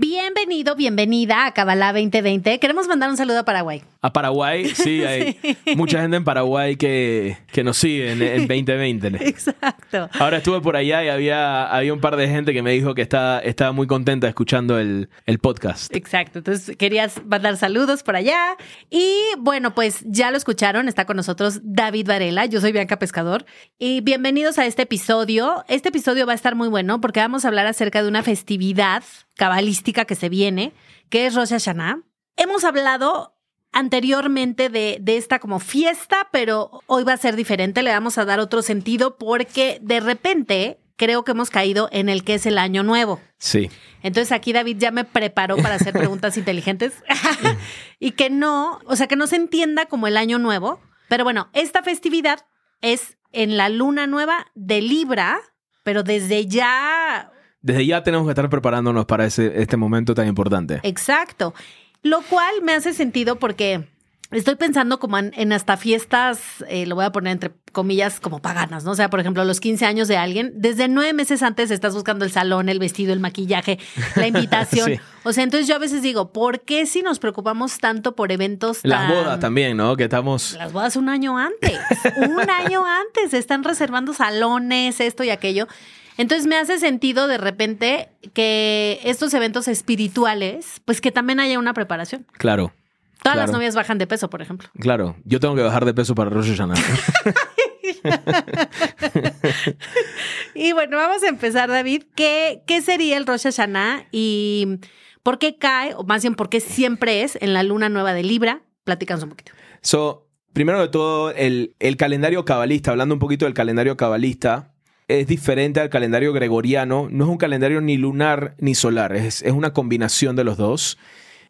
Bienvenido, bienvenida a Kabbalah 2020. Queremos mandar un saludo a Paraguay. A Paraguay, sí, hay mucha gente en Paraguay que, que nos sigue en, en 2020. Exacto. Ahora estuve por allá y había, había un par de gente que me dijo que está, estaba muy contenta escuchando el, el podcast. Exacto. Entonces querías mandar saludos por allá. Y bueno, pues ya lo escucharon. Está con nosotros David Varela. Yo soy Bianca Pescador. Y bienvenidos a este episodio. Este episodio va a estar muy bueno porque vamos a hablar acerca de una festividad cabalística que se viene, que es Rosh Hashanah. Hemos hablado anteriormente de, de, esta como fiesta, pero hoy va a ser diferente, le vamos a dar otro sentido porque de repente creo que hemos caído en el que es el año nuevo. Sí. Entonces aquí David ya me preparó para hacer preguntas inteligentes y que no, o sea, que no se entienda como el año nuevo, pero bueno, esta festividad es en la luna nueva de Libra, pero desde ya desde ya tenemos que estar preparándonos para ese, este momento tan importante. Exacto. Lo cual me hace sentido porque estoy pensando como en, en hasta fiestas, eh, lo voy a poner entre comillas, como paganas, ¿no? O sea, por ejemplo, los 15 años de alguien, desde nueve meses antes estás buscando el salón, el vestido, el maquillaje, la invitación. sí. O sea, entonces yo a veces digo, ¿por qué si nos preocupamos tanto por eventos tan... Las bodas también, ¿no? Que estamos... Las bodas un año antes, un año antes, están reservando salones, esto y aquello. Entonces me hace sentido de repente que estos eventos espirituales, pues que también haya una preparación. Claro. Todas claro. las novias bajan de peso, por ejemplo. Claro. Yo tengo que bajar de peso para Rosh Hashanah. y bueno, vamos a empezar, David. ¿Qué, ¿Qué sería el Rosh Hashanah y por qué cae, o más bien por qué siempre es en la luna nueva de Libra? Platícanos un poquito. So, primero de todo, el, el calendario cabalista, hablando un poquito del calendario cabalista, es diferente al calendario gregoriano. No es un calendario ni lunar ni solar, es, es, una combinación de los dos.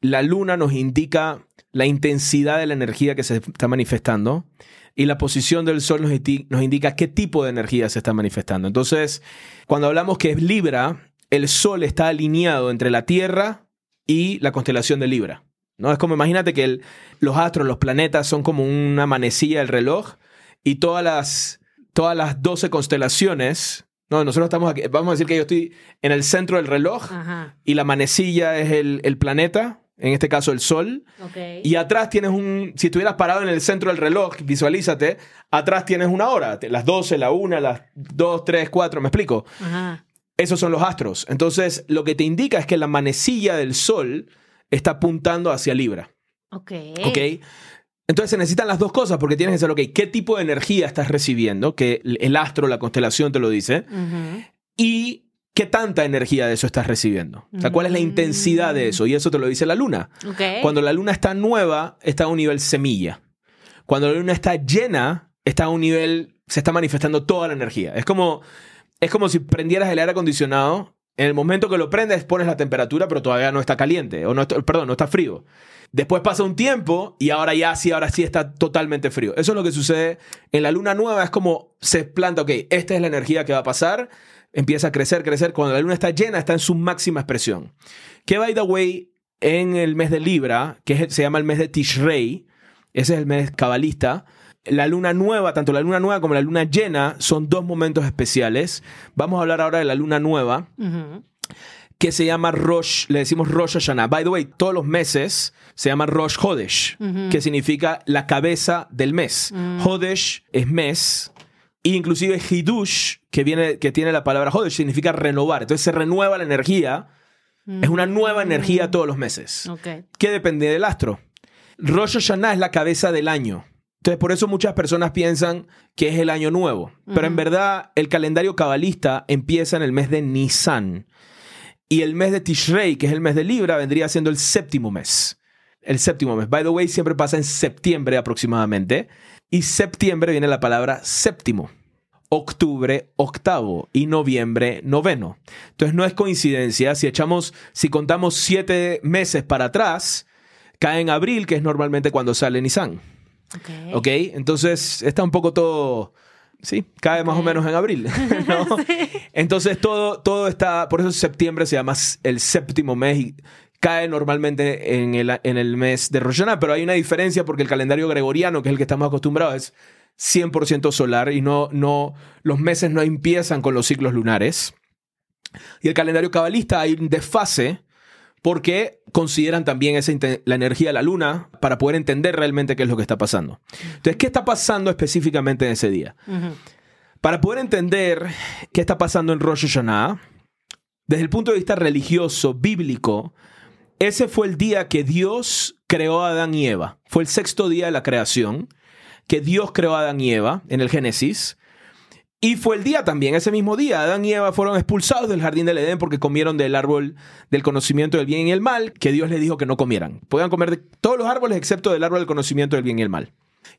La luna nos indica la intensidad de la energía que se está manifestando y la posición del sol nos, nos indica qué tipo de energía se está manifestando. Entonces, cuando hablamos que es Libra, el sol está alineado entre la Tierra y la constelación de Libra. ¿no? Es como imagínate que el, los astros, los planetas son como una manecilla del reloj y todas las todas las 12 constelaciones. No, nosotros estamos aquí. Vamos a decir que yo estoy en el centro del reloj Ajá. y la manecilla es el, el, planeta, en este caso el sol. Okay. Y atrás tienes un. Si estuvieras parado en el centro del reloj, visualízate, atrás tienes una hora. Las 12, la 1, las 2, 3, 4, ¿me explico? Ajá. Esos son los astros. Entonces, lo que te indica es que la manecilla del sol está apuntando hacia Libra. Ok. Ok. Entonces se necesitan las dos cosas porque tienes que saber, ok, ¿qué tipo de energía estás recibiendo? Que el astro, la constelación te lo dice. Uh -huh. Y qué tanta energía de eso estás recibiendo. O sea, ¿cuál es la intensidad de eso? Y eso te lo dice la luna. Okay. Cuando la luna está nueva, está a un nivel semilla. Cuando la luna está llena, está a un nivel, se está manifestando toda la energía. Es como, es como si prendieras el aire acondicionado. En el momento que lo prendes, pones la temperatura, pero todavía no está caliente. O no perdón, no está frío. Después pasa un tiempo y ahora ya sí, ahora sí está totalmente frío. Eso es lo que sucede en la luna nueva. Es como se planta, ok, esta es la energía que va a pasar. Empieza a crecer, crecer. Cuando la luna está llena, está en su máxima expresión. Que, by the way, en el mes de Libra, que se llama el mes de Tishrei, ese es el mes cabalista, la luna nueva, tanto la luna nueva como la luna llena, son dos momentos especiales. Vamos a hablar ahora de la luna nueva. Que se llama Rosh, le decimos Rosh Hashanah. By the way, todos los meses se llama Rosh Hodesh, uh -huh. que significa la cabeza del mes. Uh -huh. Hodesh es mes, e inclusive Hidush, que, viene, que tiene la palabra Hodesh, significa renovar. Entonces se renueva la energía. Uh -huh. Es una nueva energía todos los meses. Okay. ¿Qué depende del astro? Rosh Hashanah es la cabeza del año. Entonces, por eso muchas personas piensan que es el año nuevo. Pero en verdad, el calendario cabalista empieza en el mes de Nisan. Y el mes de Tishrei, que es el mes de Libra, vendría siendo el séptimo mes. El séptimo mes. By the way, siempre pasa en septiembre aproximadamente. Y septiembre viene la palabra séptimo. Octubre, octavo. Y noviembre, noveno. Entonces no es coincidencia. Si echamos, si contamos siete meses para atrás, cae en abril, que es normalmente cuando sale Nisan. Ok. ¿Ok? Entonces está un poco todo... Sí, cae más o menos en abril. ¿no? Entonces todo, todo está... Por eso septiembre se llama el séptimo mes y cae normalmente en el, en el mes de Rosh Hashanah, pero hay una diferencia porque el calendario gregoriano, que es el que estamos acostumbrados, es 100% solar y no, no, los meses no empiezan con los ciclos lunares. Y el calendario cabalista hay un desfase porque consideran también esa la energía de la luna para poder entender realmente qué es lo que está pasando. Entonces, ¿qué está pasando específicamente en ese día? Para poder entender qué está pasando en Rosh Hashanah, desde el punto de vista religioso, bíblico, ese fue el día que Dios creó a Adán y Eva. Fue el sexto día de la creación que Dios creó a Adán y Eva en el Génesis. Y fue el día también, ese mismo día, Adán y Eva fueron expulsados del jardín del Edén porque comieron del árbol del conocimiento del bien y el mal, que Dios les dijo que no comieran. Podían comer de todos los árboles excepto del árbol del conocimiento del bien y el mal.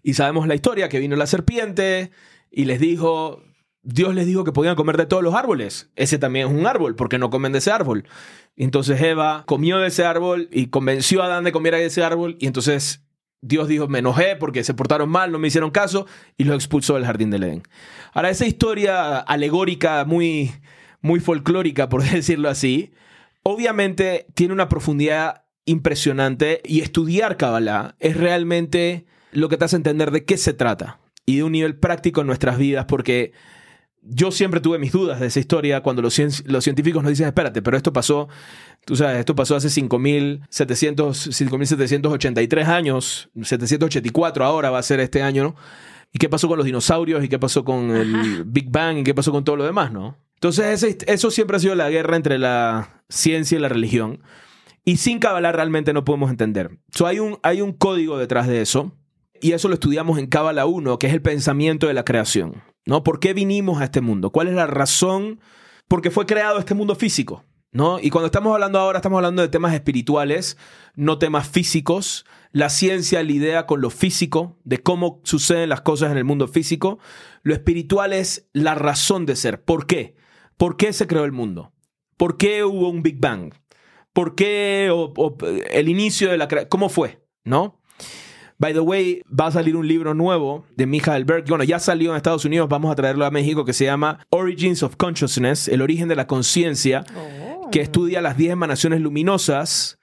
Y sabemos la historia, que vino la serpiente y les dijo, Dios les dijo que podían comer de todos los árboles. Ese también es un árbol, porque no comen de ese árbol. Entonces Eva comió de ese árbol y convenció a Adán de comer de ese árbol. Y entonces Dios dijo, me enojé porque se portaron mal, no me hicieron caso y los expulsó del jardín del Edén. Ahora, esa historia alegórica, muy, muy folclórica, por decirlo así, obviamente tiene una profundidad impresionante y estudiar Kabbalah es realmente lo que te hace entender de qué se trata y de un nivel práctico en nuestras vidas porque yo siempre tuve mis dudas de esa historia cuando los, cien- los científicos nos dicen, espérate, pero esto pasó, tú sabes, esto pasó hace 5.700 5.783 años, 784 ahora va a ser este año, ¿no? ¿Y qué pasó con los dinosaurios? ¿Y qué pasó con el Big Bang? ¿Y qué pasó con todo lo demás, no? Entonces, ese- eso siempre ha sido la guerra entre la ciencia y la religión. Y sin Kabbalah realmente no podemos entender. So, hay, un, hay un código detrás de eso. Y eso lo estudiamos en Kabbalah 1, que es el pensamiento de la creación. ¿No? ¿Por qué vinimos a este mundo? ¿Cuál es la razón? Porque fue creado este mundo físico. ¿no? Y cuando estamos hablando ahora, estamos hablando de temas espirituales, no temas físicos. La ciencia lidia con lo físico, de cómo suceden las cosas en el mundo físico. Lo espiritual es la razón de ser. ¿Por qué? ¿Por qué se creó el mundo? ¿Por qué hubo un Big Bang? ¿Por qué o el inicio de la creación? ¿Cómo fue? ¿No? By the way, va a salir un libro nuevo de Michael Berg. Bueno, ya salió en Estados Unidos, vamos a traerlo a México, que se llama Origins of Consciousness, el origen de la conciencia, Oh. que estudia las 10 emanaciones luminosas,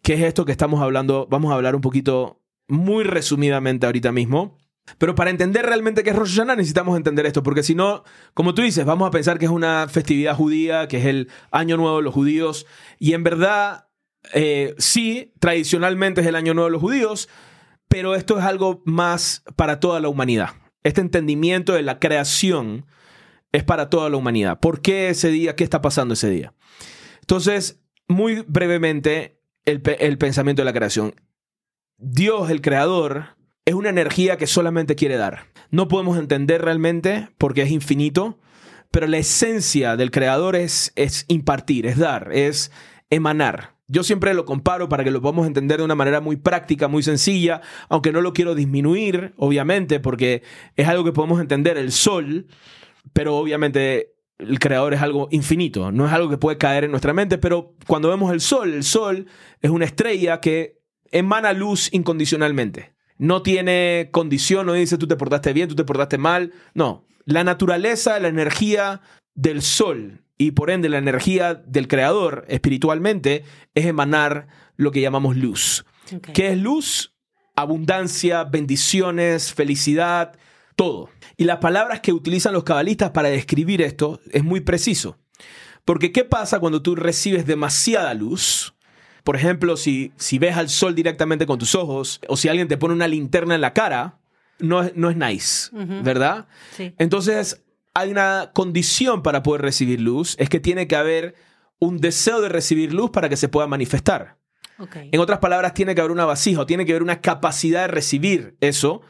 que es esto que estamos hablando. Vamos a hablar un poquito muy resumidamente ahorita mismo. Pero para entender realmente qué es Rosh Hashanah necesitamos entender esto, porque si no, como tú dices, vamos a pensar que es una festividad judía, que es el año nuevo de los judíos, y en verdad, eh, sí, tradicionalmente es el año nuevo de los judíos, pero esto es algo más para toda la humanidad. Este entendimiento de la creación es para toda la humanidad. ¿Por qué ese día? ¿Qué está pasando ese día? Entonces, muy brevemente, el, el pensamiento de la creación. Dios, el creador, es una energía que solamente quiere dar. No podemos entender realmente porque es infinito, pero la esencia del creador es, es impartir, es dar, es emanar. Yo siempre lo comparo para que lo podamos entender de una manera muy práctica, muy sencilla, aunque no lo quiero disminuir, obviamente, porque es algo que podemos entender, el sol, pero obviamente el creador es algo infinito, no es algo que puede caer en nuestra mente, pero cuando vemos el sol, el sol es una estrella que emana luz incondicionalmente. No tiene condición, no dice tú te portaste bien, tú te portaste mal. No, la naturaleza, la energía del sol y por ende la energía del creador espiritualmente es emanar lo que llamamos luz. Ok. ¿Qué es luz? Abundancia, bendiciones, felicidad, todo. Y las palabras que utilizan los cabalistas para describir esto es muy preciso. Porque ¿qué pasa cuando tú recibes demasiada luz? Por ejemplo, si, si ves al sol directamente con tus ojos o si alguien te pone una linterna en la cara, no es, no es nice. ¿verdad? Sí. Entonces, hay una condición para poder recibir luz, es que tiene que haber un deseo de recibir luz para que se pueda manifestar. En otras palabras, tiene que haber una vasija o tiene que haber una capacidad de recibir eso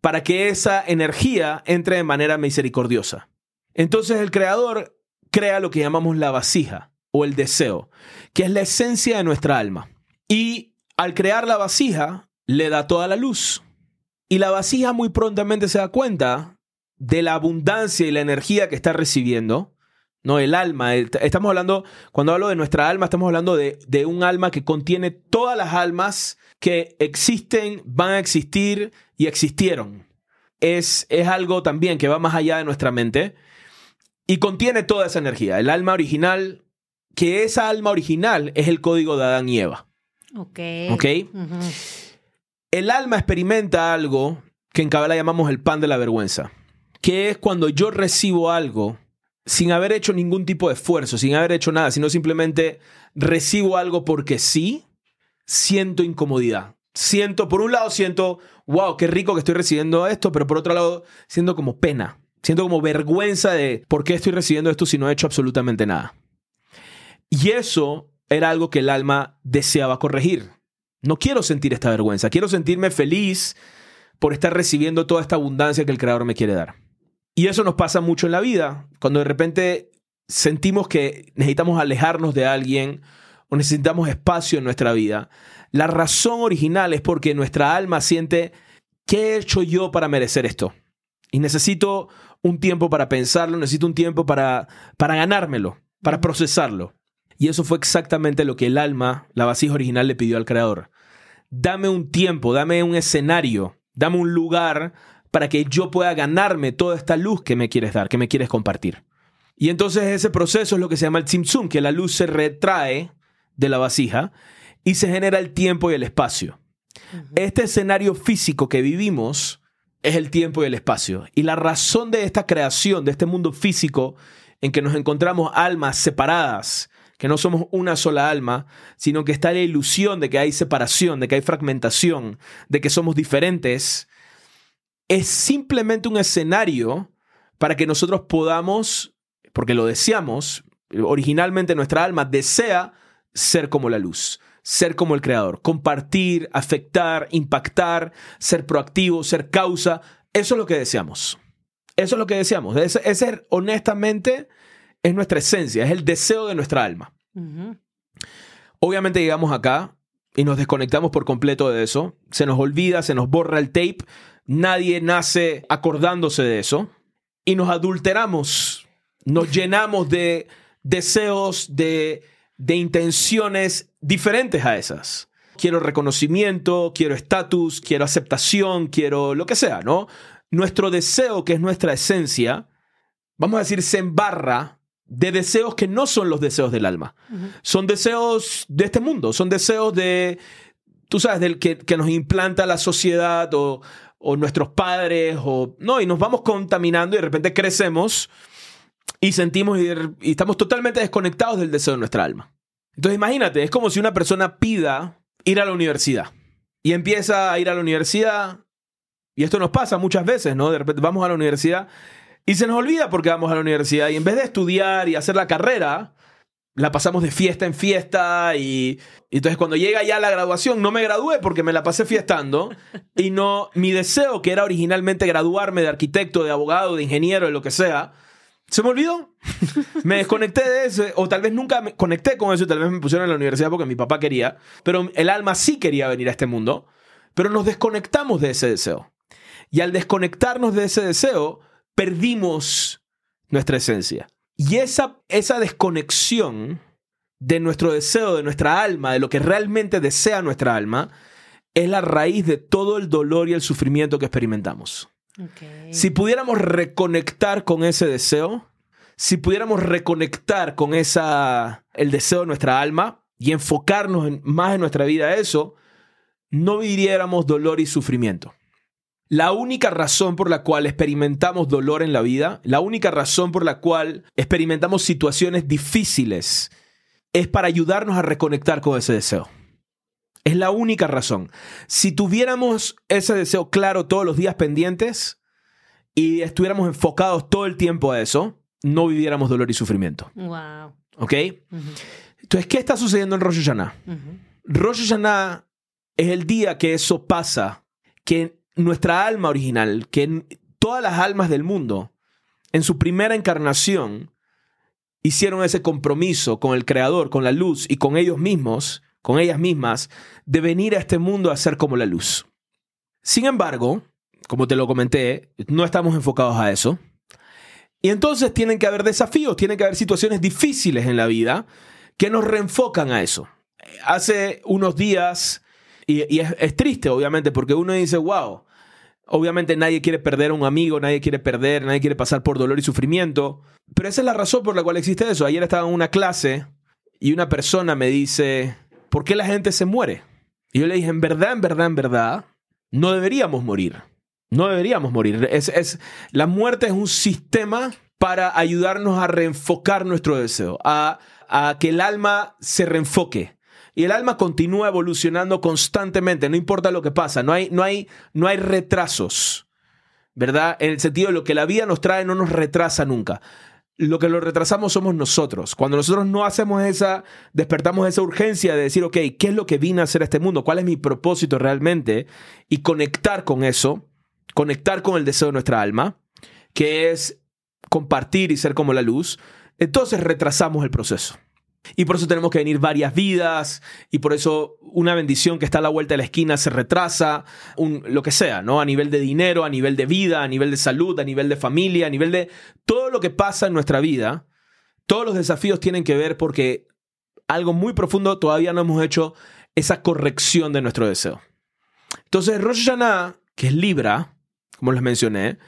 para que esa energía entre de manera misericordiosa. Entonces el creador crea lo que llamamos la vasija o el deseo, que es la esencia de nuestra alma. Y al crear la vasija, le da toda la luz. Y la vasija muy prontamente se da cuenta de la abundancia y la energía que está recibiendo No, el alma. el- Estamos hablando, cuando hablo de nuestra alma, estamos hablando de, de un alma que contiene todas las almas que existen, van a existir y existieron. Es, es algo también que va más allá de nuestra mente y contiene toda esa energía. El alma original, que esa alma original es el código de Adán y Eva. Ok. ¿Ok? El alma experimenta algo que en Kabbalah llamamos el pan de la vergüenza, que es cuando yo recibo algo sin haber hecho ningún tipo de esfuerzo, sin haber hecho nada, sino simplemente recibo algo porque sí, siento incomodidad. Siento, por un lado siento, wow, qué rico que estoy recibiendo esto, pero por otro lado siento como pena, siento como vergüenza de por qué estoy recibiendo esto si no he hecho absolutamente nada. Y eso era algo que el alma deseaba corregir. No quiero sentir esta vergüenza, quiero sentirme feliz por estar recibiendo toda esta abundancia que el Creador me quiere dar. Y eso nos pasa mucho en la vida, cuando de repente sentimos que necesitamos alejarnos de alguien o necesitamos espacio en nuestra vida. La razón original es porque nuestra alma siente, ¿qué he hecho yo para merecer esto? Y necesito un tiempo para pensarlo, necesito un tiempo para, para ganármelo, para procesarlo. Y eso fue exactamente lo que el alma, la vasija original, le pidió al Creador. Dame un tiempo, dame un escenario, dame un lugar para que yo pueda ganarme toda esta luz que me quieres dar, que me quieres compartir. Y entonces ese proceso es lo que se llama el tzimtzum, que la luz se retrae de la vasija y se genera el tiempo y el espacio. Este escenario físico que vivimos es el tiempo y el espacio. Y la razón de esta creación, de este mundo físico en que nos encontramos almas separadas, que no somos una sola alma, sino que está la ilusión de que hay separación, de que hay fragmentación, de que somos diferentes, es simplemente un escenario para que nosotros podamos, porque lo deseamos, originalmente nuestra alma desea ser como la luz, ser como el creador, compartir, afectar, impactar, ser proactivo, ser causa, eso es lo que deseamos. Eso es lo que deseamos. Ese, ese honestamente es nuestra esencia, es el deseo de nuestra alma. Obviamente llegamos acá y nos desconectamos por completo de eso. Se nos olvida, se nos borra el tape. Nadie nace acordándose de eso. Y nos adulteramos. Nos llenamos de deseos, de, de intenciones diferentes a esas. Quiero reconocimiento, quiero estatus, quiero aceptación, quiero lo que sea, ¿no? Nuestro deseo, que es nuestra esencia, vamos a decir, se embarra de deseos que no son los deseos del alma. Son deseos de este mundo, son deseos de, tú sabes, del que, que nos implanta la sociedad o, o nuestros padres, o no, y nos vamos contaminando y de repente crecemos y sentimos y, estamos totalmente desconectados del deseo de nuestra alma. Entonces imagínate, es como si una persona pida ir a la universidad y empieza a ir a la universidad y esto nos pasa muchas veces, ¿no? De repente vamos a la universidad y se nos olvida porque vamos a la universidad y en vez de estudiar y hacer la carrera, la pasamos de fiesta en fiesta y, y entonces cuando llega ya la graduación no me gradué porque me la pasé fiestando y no mi deseo que era originalmente graduarme de arquitecto, de abogado, de ingeniero, de lo que sea, se me olvidó. me desconecté de eso o tal vez nunca me conecté con eso, tal vez me pusieron en la universidad porque mi papá quería, pero el alma sí quería venir a este mundo, pero nos desconectamos de ese deseo. Y al desconectarnos de ese deseo, perdimos nuestra esencia. Y esa, esa desconexión de nuestro deseo, de nuestra alma, de lo que realmente desea nuestra alma, es la raíz de todo el dolor y el sufrimiento que experimentamos. Si pudiéramos reconectar con ese deseo, si pudiéramos reconectar con esa, el deseo de nuestra alma y enfocarnos en- más en nuestra vida a eso, no viviéramos dolor y sufrimiento. La única razón por la cual experimentamos dolor en la vida, la única razón por la cual experimentamos situaciones difíciles, es para ayudarnos a reconectar con ese deseo. Es la única razón. Si tuviéramos ese deseo claro todos los días pendientes y estuviéramos enfocados todo el tiempo a eso, no viviéramos dolor y sufrimiento. Wow. ¿Ok? Ujú, Entonces, ¿qué está sucediendo en Rosh Hashanah? ujú. Rosh Hashanah es el día que eso pasa, que nuestra alma original, que todas las almas del mundo, en su primera encarnación, hicieron ese compromiso con el Creador, con la luz y con ellos mismos, con ellas mismas, de venir a este mundo a ser como la luz. Sin embargo, como te lo comenté, no estamos enfocados a eso. Y entonces tienen que haber desafíos, tienen que haber situaciones difíciles en la vida que nos reenfocan a eso. Hace unos días, y, es triste obviamente, porque uno dice, wow, obviamente nadie quiere perder a un amigo, nadie quiere perder, nadie quiere pasar por dolor y sufrimiento, pero esa es la razón por la cual existe eso. Ayer estaba en una clase y una persona me dice, ¿por qué la gente se muere? Y yo le dije, en verdad, en verdad, en verdad, no deberíamos morir. No deberíamos morir. Es, es, la muerte es un sistema para ayudarnos a reenfocar nuestro deseo, a, a que el alma se reenfoque. Y el alma continúa evolucionando constantemente, no importa lo que pasa, no hay, no hay, no hay retrasos, ¿verdad? En el sentido de lo que la vida nos trae no nos retrasa nunca. Lo que lo retrasamos somos nosotros. Cuando nosotros no hacemos esa, despertamos esa urgencia de decir, ok, ¿qué es lo que vine a hacer a este mundo? ¿Cuál es mi propósito realmente? Y conectar con eso, conectar con el deseo de nuestra alma, que es compartir y ser como la luz, entonces retrasamos el proceso. Y por eso tenemos que venir varias vidas, y por eso una bendición que está a la vuelta de la esquina se retrasa, un, lo que sea, ¿no? A nivel de dinero, a nivel de vida, a nivel de salud, a nivel de familia, a nivel de todo lo que pasa en nuestra vida, todos los desafíos tienen que ver porque algo muy profundo todavía no hemos hecho esa corrección de nuestro deseo. Entonces, Rosh Hashanah, que es Libra, como les mencioné,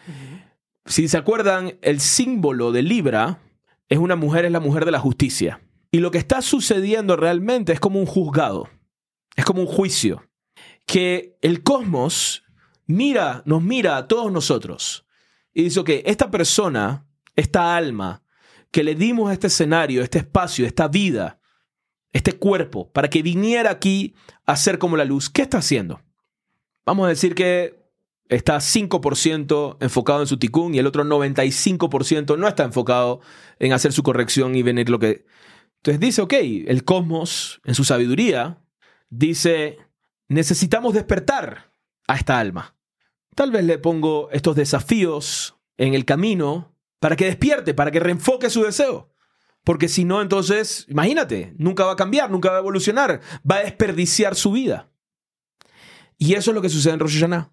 si se acuerdan, el símbolo de Libra es una mujer, es la mujer de la justicia. Y lo que está sucediendo realmente es como un juzgado, es como un juicio, que el cosmos mira, nos mira a todos nosotros y dice, ok, esta persona, esta alma, que le dimos este escenario, este espacio, esta vida, este cuerpo, para que viniera aquí a ser como la luz, ¿qué está haciendo? Vamos a decir que está 5% enfocado en su ticún y el otro 95% no está enfocado en hacer su corrección y venir lo que... Entonces dice, ok, el cosmos, en su sabiduría, dice, necesitamos despertar a esta alma. Tal vez le pongo estos desafíos en el camino para que despierte, para que reenfoque su deseo. Porque si no, entonces, imagínate, nunca va a cambiar, nunca va a evolucionar, va a desperdiciar su vida. Y eso es lo que sucede en Rosh Hashanah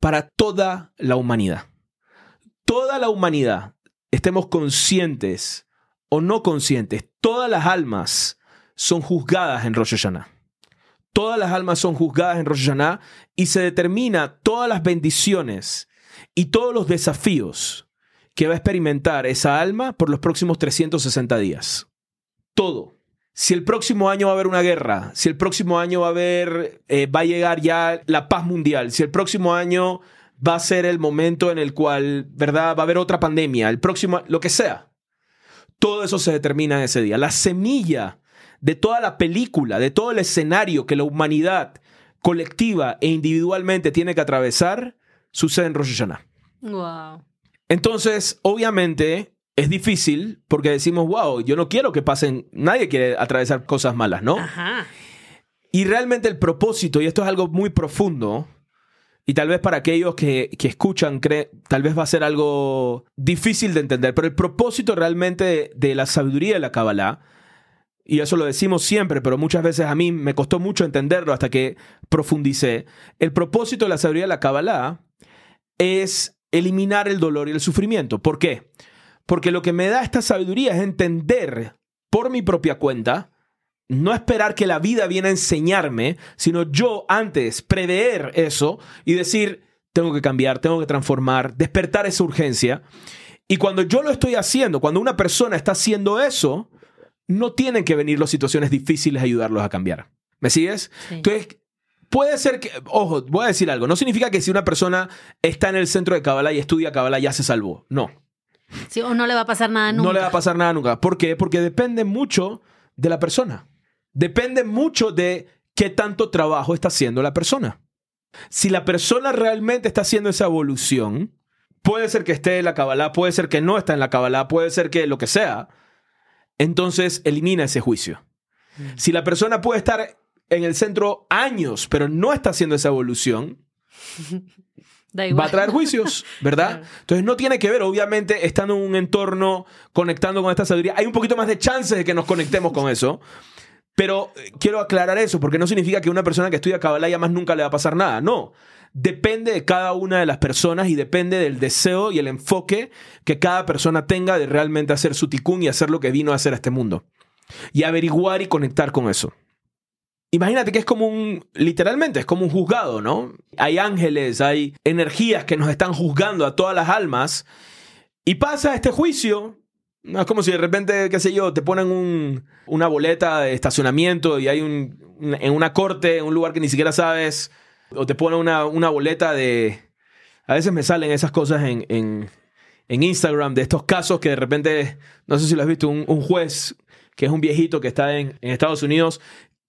para toda la humanidad. Toda la humanidad, estemos conscientes o no conscientes, todas las almas son juzgadas en Rosh Hashanah. Todas las almas son juzgadas en Rosh Hashanah y se determina todas las bendiciones y todos los desafíos que va a experimentar esa alma por los próximos 360 días. Todo. Si el próximo año va a haber una guerra, si el próximo año va a haber, eh, va a llegar ya la paz mundial, si el próximo año va a ser el momento en el cual, ¿verdad? Va a haber otra pandemia, el próximo, lo que sea. Todo eso se determina en ese día. La semilla de toda la película, de todo el escenario que la humanidad colectiva e individualmente tiene que atravesar, sucede en Rosh Hashanah. Wow. Entonces, obviamente, es difícil porque decimos, wow, yo no quiero que pasen, nadie quiere atravesar cosas malas, ¿no? Ajá. Y realmente el propósito, y esto es algo muy profundo, y tal vez para aquellos que, que escuchan, cree, tal vez va a ser algo difícil de entender, pero el propósito realmente de, de la sabiduría de la Kabbalah, y eso lo decimos siempre, pero muchas veces a mí me costó mucho entenderlo hasta que profundicé, el propósito de la sabiduría de la Kabbalah es eliminar el dolor y el sufrimiento. ¿Por qué? Porque lo que me da esta sabiduría es entender por mi propia cuenta, no esperar que la vida viene a enseñarme, sino yo antes prever eso y decir, tengo que cambiar, tengo que transformar, despertar esa urgencia. Y cuando yo lo estoy haciendo, cuando una persona está haciendo eso, no tienen que venir las situaciones difíciles a ayudarlos a cambiar. ¿Me sigues? Sí. Entonces, puede ser que, ojo, voy a decir algo, no significa que si una persona está en el centro de Kabbalah y estudia Kabbalah ya se salvó. No, Sí, o no le va a pasar nada nunca. no le va a pasar nada nunca. ¿Por qué? Porque depende mucho de la persona. Depende mucho de qué tanto trabajo está haciendo la persona. Si la persona realmente está haciendo esa evolución, puede ser que esté en la Kabbalah, puede ser que no está en la Kabbalah, puede ser que lo que sea. Entonces elimina ese juicio. Si la persona puede estar en el centro años, pero no está haciendo esa evolución, va a traer juicios, ¿verdad? Entonces no tiene que ver, obviamente, estando en un entorno conectando con esta sabiduría, hay un poquito más de chances de que nos conectemos con eso. Pero eh, quiero aclarar eso, porque no significa que una persona que estudia Kabbalah ya más nunca le va a pasar nada. No. depende de cada una de las personas y depende del deseo y el enfoque que cada persona tenga de realmente hacer su ticún y hacer lo que vino a hacer a este mundo. Y averiguar y conectar con eso. Imagínate que es como un, literalmente, es como un juzgado, ¿no? Hay ángeles, hay energías que nos están juzgando a todas las almas. Y pasa este juicio. No es como si de repente, qué sé yo, te ponen un, una boleta de estacionamiento y hay un, en una corte, en un lugar que ni siquiera sabes, o te ponen una, una boleta de... A veces me salen esas cosas en, en, en, Instagram de estos casos que de repente, no sé si lo has visto, un, un juez que es un viejito que está en, en Estados Unidos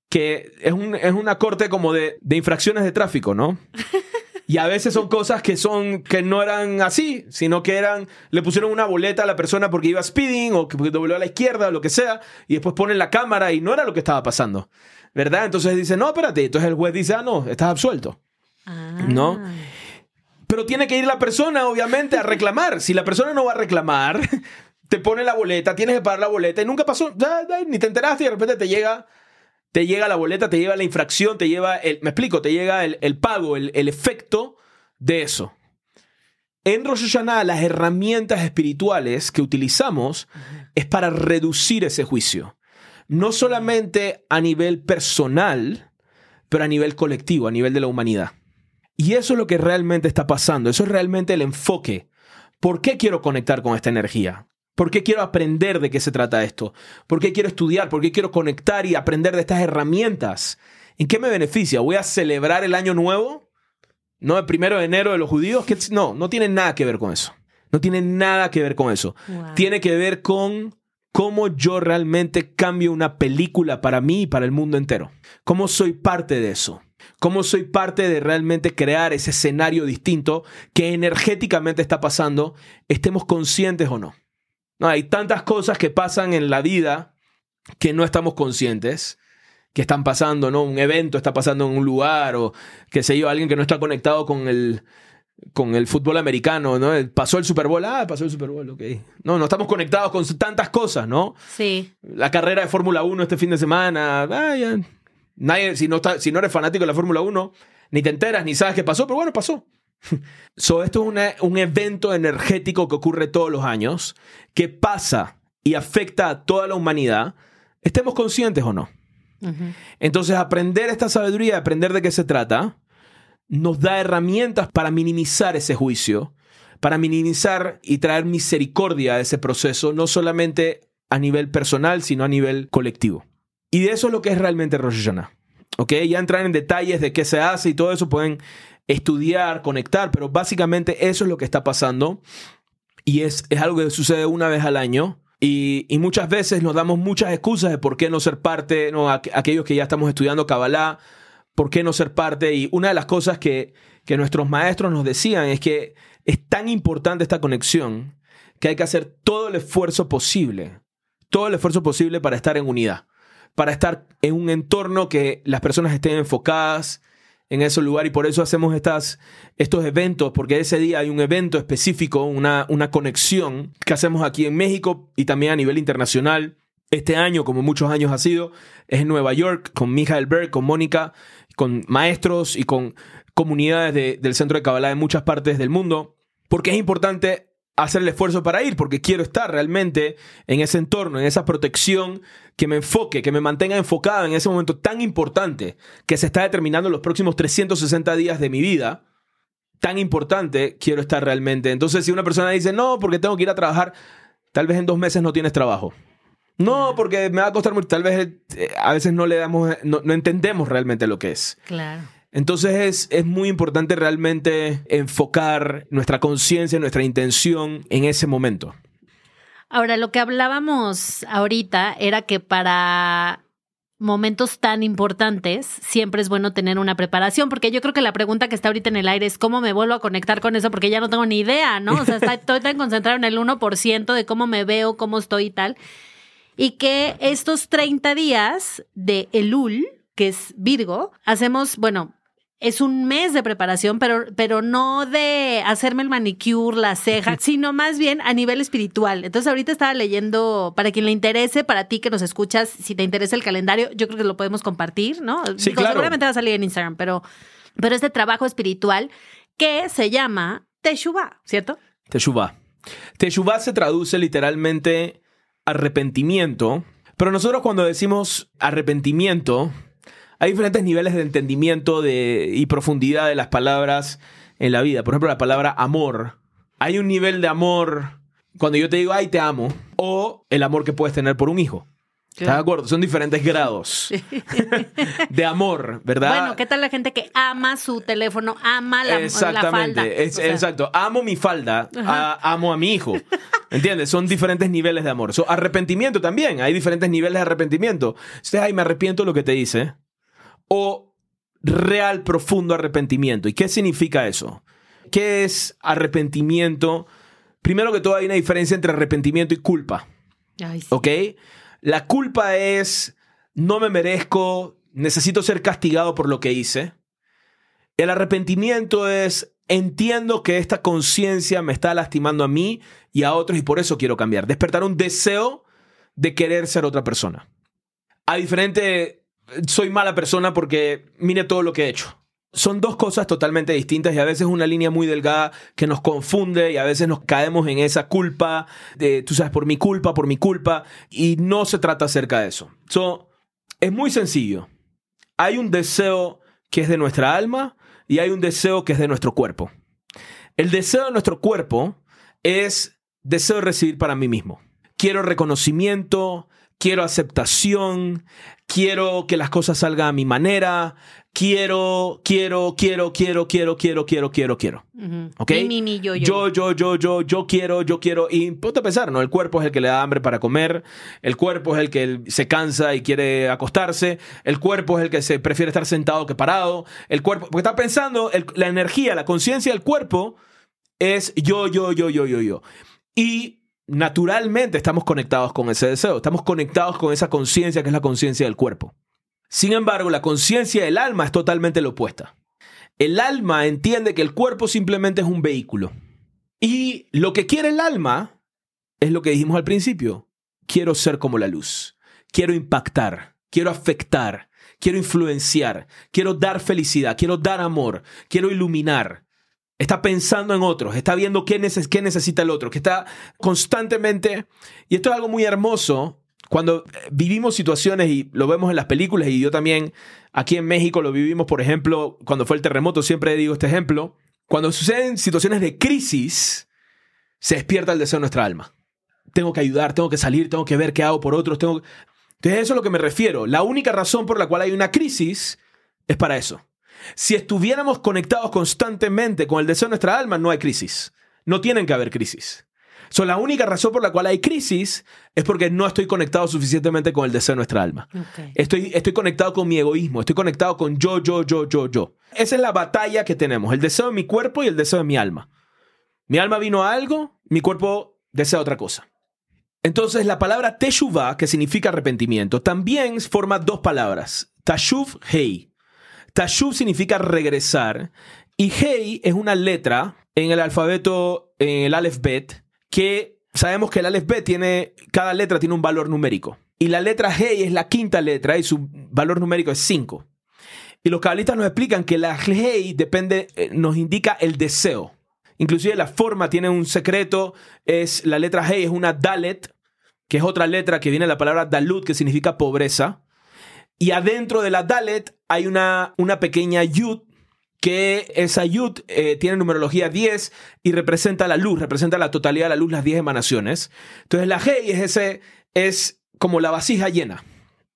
que es, un, es una corte como de, de, infracciones de tráfico, ¿no? Y a veces son cosas que son que no eran así, sino que eran le pusieron una boleta a la persona porque iba speeding o que dobló a la izquierda o lo que sea y después ponen la cámara y no era lo que estaba pasando. ¿Verdad? Entonces dice, "No, espérate." Entonces el juez dice, "Ah, no, estás absuelto." Ah. ¿No? Pero tiene que ir la persona, obviamente, a reclamar. Si la persona no va a reclamar, te pone la boleta, tienes que pagar la boleta y nunca pasó, ni te enteraste y de repente te llega te llega la boleta, te lleva la infracción, te lleva el, me explico, te llega el, el pago, el, el, efecto de eso. En Rosh Hashanah, las herramientas espirituales que utilizamos es para reducir ese juicio. No solamente a nivel personal, pero a nivel colectivo, a nivel de la humanidad. Y eso es lo que realmente está pasando, eso es realmente el enfoque. ¿Por qué quiero conectar con esta energía? ¿Por qué quiero aprender de qué se trata esto? ¿Por qué quiero estudiar? ¿Por qué quiero conectar y aprender de estas herramientas? ¿En qué me beneficia? ¿Voy a celebrar el año nuevo? ¿No? El primero de enero de los judíos. No, no tiene nada que ver con eso. No tiene nada que ver con eso. Wow. Tiene que ver con cómo yo realmente cambio una película para mí y para el mundo entero. Cómo soy parte de eso. Cómo soy parte de realmente crear ese escenario distinto que energéticamente está pasando, estemos conscientes o no. No, hay tantas cosas que pasan en la vida que no estamos conscientes, que están pasando, ¿no? Un evento está pasando en un lugar o, qué sé yo, alguien que no está conectado con el, con el fútbol americano, ¿no? Pasó el Super Bowl, ah, pasó el Super Bowl, ok. No, no estamos conectados con tantas cosas, ¿no? Sí. La carrera de Fórmula 1 este fin de semana, ah, ya. Nadie, si no, está, si no eres fanático de la Fórmula 1, ni te enteras, ni sabes qué pasó, pero bueno, pasó. So, esto es una, un evento energético que ocurre todos los años, que pasa y afecta a toda la humanidad, estemos conscientes o no. Uh -huh. Entonces, aprender esta sabiduría, aprender de qué se trata, nos da herramientas para minimizar ese juicio, para minimizar y traer misericordia a ese proceso, no solamente a nivel personal, sino a nivel colectivo. Y de eso es lo que es realmente Rosh Hashanah. ¿Ok? Ya entrar en detalles de qué se hace y todo eso pueden estudiar, conectar, pero básicamente eso es lo que está pasando y es, es algo que sucede una vez al año. Y, y, muchas veces nos damos muchas excusas de por qué no ser parte, ¿no? aquellos que ya estamos estudiando Kabbalah, por qué no ser parte. Y una de las cosas que, que nuestros maestros nos decían es que es tan importante esta conexión que hay que hacer todo el esfuerzo posible, todo el esfuerzo posible para estar en unidad, para estar en un entorno que las personas estén enfocadas, en ese lugar y por eso hacemos estas, estos eventos, porque ese día hay un evento específico, una, una conexión que hacemos aquí en México y también a nivel internacional. Este año, como muchos años ha sido, es en Nueva York con Michael Berg, con Mónica, con maestros y con comunidades de, del Centro de Kabbalah de muchas partes del mundo, porque es importante hacer el esfuerzo para ir, porque quiero estar realmente en ese entorno, en esa protección, que me enfoque, que me mantenga enfocado en ese momento tan importante que se está determinando en los próximos 360 días de mi vida. Tan importante quiero estar realmente. Entonces, si una persona dice, no, porque tengo que ir a trabajar, tal vez en dos meses no tienes trabajo. No, porque me va a costar mucho. Tal vez eh, a veces no le damos, no, no entendemos realmente lo que es. Claro. Entonces es, es, muy importante realmente enfocar nuestra conciencia, nuestra intención en ese momento. Ahora, lo que hablábamos ahorita era que para momentos tan importantes siempre es bueno tener una preparación, porque yo creo que la pregunta que está ahorita en el aire es cómo me vuelvo a conectar con eso, porque ya no tengo ni idea, ¿no? O sea, estoy tan concentrado en el 1% de cómo me veo, cómo estoy y tal. Y que estos 30 días de Elul, que es Virgo, hacemos, bueno, es un mes de preparación, pero, pero no de hacerme el manicure, la ceja, sino más bien a nivel espiritual. Entonces ahorita estaba leyendo, para quien le interese, para ti que nos escuchas, si te interesa el calendario, yo creo que lo podemos compartir, ¿no? Sí, Digo, claro. Seguramente va a salir en Instagram, pero pero este trabajo espiritual que se llama Teshuvah, ¿cierto? Teshuvah. Teshuvah se traduce literalmente arrepentimiento, pero nosotros cuando decimos arrepentimiento, hay diferentes niveles de entendimiento de, y profundidad de las palabras en la vida. Por ejemplo, la palabra amor. Hay un nivel de amor cuando yo te digo, ay, te amo, o el amor que puedes tener por un hijo. ¿Estás de acuerdo? Son diferentes grados de amor, ¿verdad? Bueno, ¿qué tal la gente que ama su teléfono, ama la, la falda? Exactamente, es- O sea, exacto. Amo mi falda, a- amo a mi hijo. ¿Entiendes? Son diferentes niveles de amor. So, arrepentimiento también. Hay diferentes niveles de arrepentimiento. Si ay, me arrepiento de lo que te hice. O real, profundo arrepentimiento. ¿Y qué significa eso? ¿Qué es arrepentimiento? Primero que todo, hay una diferencia entre arrepentimiento y culpa. Ay, sí. ¿Ok? La culpa es, no me merezco, necesito ser castigado por lo que hice. El arrepentimiento es, entiendo que esta conciencia me está lastimando a mí y a otros y por eso quiero cambiar. Despertar un deseo de querer ser otra persona. A diferente, soy mala persona porque mire todo lo que he hecho. Son dos cosas totalmente distintas y a veces una línea muy delgada que nos confunde y a veces nos caemos en esa culpa de, tú sabes, por mi culpa, por mi culpa, y no se trata acerca de eso. So, es muy sencillo. Hay un deseo que es de nuestra alma y hay un deseo que es de nuestro cuerpo. El deseo de nuestro cuerpo es deseo de recibir para mí mismo. Quiero reconocimiento, quiero aceptación, quiero que las cosas salgan a mi manera, quiero, quiero, quiero, quiero, quiero, quiero, quiero, quiero, quiero. Ujú. ¿Ok? Mi, mi, mi, yo, yo. Yo, yo, yo, yo, yo quiero, yo quiero. Y ponte a pensar, ¿no? El cuerpo es el que le da hambre para comer. El cuerpo es el que se cansa y quiere acostarse. El cuerpo es el que se prefiere estar sentado que parado. El cuerpo, porque está pensando, el- la energía, la conciencia del cuerpo es yo, yo, yo, yo, yo, yo. Y naturalmente estamos conectados con ese deseo. Estamos conectados con esa conciencia que es la conciencia del cuerpo. Sin embargo, la conciencia del alma es totalmente la opuesta. El alma entiende que el cuerpo simplemente es un vehículo. Y lo que quiere el alma es lo que dijimos al principio. Quiero ser como la luz. Quiero impactar. Quiero afectar. Quiero influenciar. Quiero dar felicidad. Quiero dar amor. Quiero iluminar. Está pensando en otros. Está viendo qué, neces- qué necesita el otro. Que está constantemente... Y esto es algo muy hermoso. Cuando eh, vivimos situaciones y lo vemos en las películas y yo también aquí en México lo vivimos, por ejemplo, cuando fue el terremoto, siempre digo este ejemplo. Cuando suceden situaciones de crisis, se despierta el deseo de nuestra alma. Tengo que ayudar, tengo que salir, tengo que ver qué hago por otros. Tengo... Entonces, eso es a lo que me refiero. La única razón por la cual hay una crisis es para eso. Si estuviéramos conectados constantemente con el deseo de nuestra alma, no hay crisis. No tienen que haber crisis. So, la única razón por la cual hay crisis es porque no estoy conectado suficientemente con el deseo de nuestra alma. Estoy, estoy conectado con mi egoísmo, estoy conectado con yo, yo, yo, yo, yo. Esa es la batalla que tenemos, el deseo de mi cuerpo y el deseo de mi alma. Mi alma vino a algo, mi cuerpo desea otra cosa. Entonces la palabra teshuvah, que significa arrepentimiento, también forma dos palabras, tashuv, hei. Tashuv significa regresar y hei es una letra en el alfabeto, en el aleph bet, que sabemos que el aleph bet tiene, cada letra tiene un valor numérico. Y la letra hei es la quinta letra y su valor numérico es 5. Y los cabalistas nos explican que la hei depende, eh, nos indica el deseo. Inclusive la forma tiene un secreto, es la letra hei es una dalet, que es otra letra que viene de la palabra dalut, que significa pobreza. Y adentro de la dalet hay una, una pequeña yud, que esa yud eh, tiene numerología 10 y representa la luz, representa la totalidad de la luz, las 10 emanaciones. Entonces la hei es, ese, es como la vasija llena.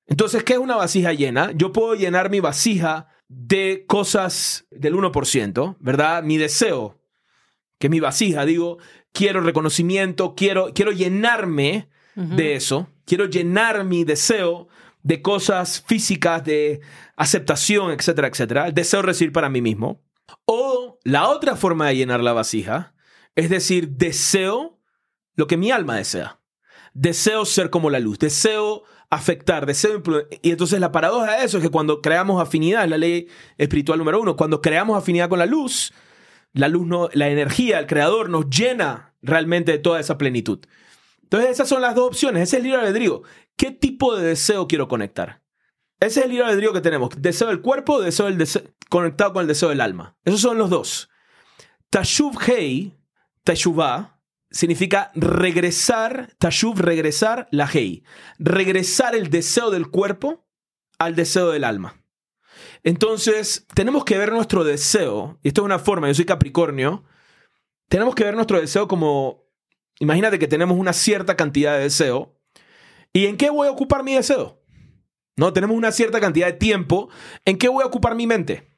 Entonces, ¿qué es una vasija llena? Yo puedo llenar mi vasija de cosas del 1%, ¿verdad? Mi deseo, que es mi vasija, digo, quiero reconocimiento, quiero, quiero llenarme de eso, quiero llenar mi deseo de cosas físicas, de aceptación, etcétera, etcétera. Deseo de recibir para mí mismo. O la otra forma de llenar la vasija es decir, deseo lo que mi alma desea. Deseo ser como la luz, deseo afectar, deseo Y entonces la paradoja de eso es que cuando creamos afinidad, es la ley espiritual número uno, cuando creamos afinidad con la luz, la luz, no, la energía, el creador nos llena realmente de toda esa plenitud. Entonces esas son las dos opciones, ese es el libre albedrío. ¿Qué tipo de deseo quiero conectar? Ese es el libre albedrío que tenemos. Deseo del cuerpo, deseo del deseo, conectado con el deseo del alma. Esos son los dos. Tashuv Hei, Teshuvah, significa regresar, Tashuv, regresar la Hei. Regresar el deseo del cuerpo al deseo del alma. Entonces, tenemos que ver nuestro deseo, y esto es una forma, yo soy Capricornio, tenemos que ver nuestro deseo como, imagínate que tenemos una cierta cantidad de deseo, ¿y en qué voy a ocupar mi deseo? No, tenemos una cierta cantidad de tiempo, ¿en qué voy a ocupar mi mente?